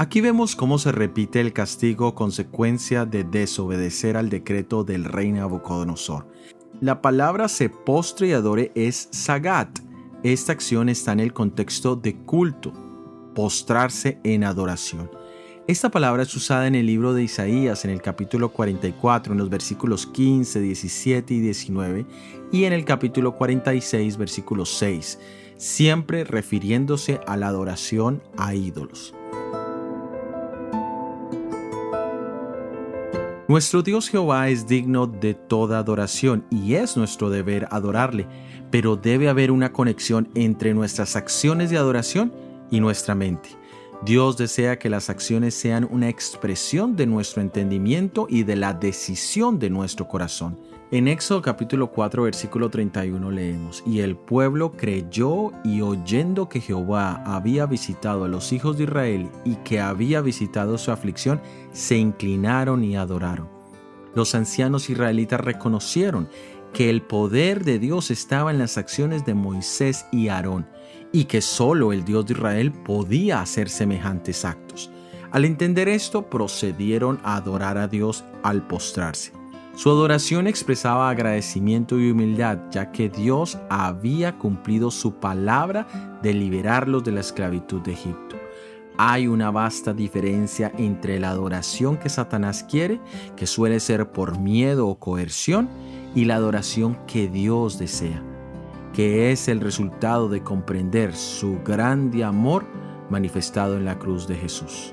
Aquí vemos cómo se repite el castigo consecuencia de desobedecer al decreto del rey Nabucodonosor. La palabra se postre y adore es sagat. Esta acción está en el contexto de culto, postrarse en adoración. Esta palabra es usada en el libro de Isaías en el capítulo 44, en los versículos 15, 17 y 19, y en el capítulo 46, versículo 6, siempre refiriéndose a la adoración a ídolos. Nuestro Dios Jehová es digno de toda adoración y es nuestro deber adorarle, pero debe haber una conexión entre nuestras acciones de adoración y nuestra mente. Dios desea que las acciones sean una expresión de nuestro entendimiento y de la decisión de nuestro corazón. En Éxodo capítulo 4 versículo 31 leemos, Y el pueblo creyó y oyendo que Jehová había visitado a los hijos de Israel y que había visitado su aflicción, se inclinaron y adoraron. Los ancianos israelitas reconocieron que el poder de Dios estaba en las acciones de Moisés y Aarón, y que solo el Dios de Israel podía hacer semejantes actos. Al entender esto, procedieron a adorar a Dios al postrarse. Su adoración expresaba agradecimiento y humildad, ya que Dios había cumplido su palabra de liberarlos de la esclavitud de Egipto. Hay una vasta diferencia entre la adoración que Satanás quiere, que suele ser por miedo o coerción, y la adoración que Dios desea, que es el resultado de comprender su grande amor manifestado en la cruz de Jesús.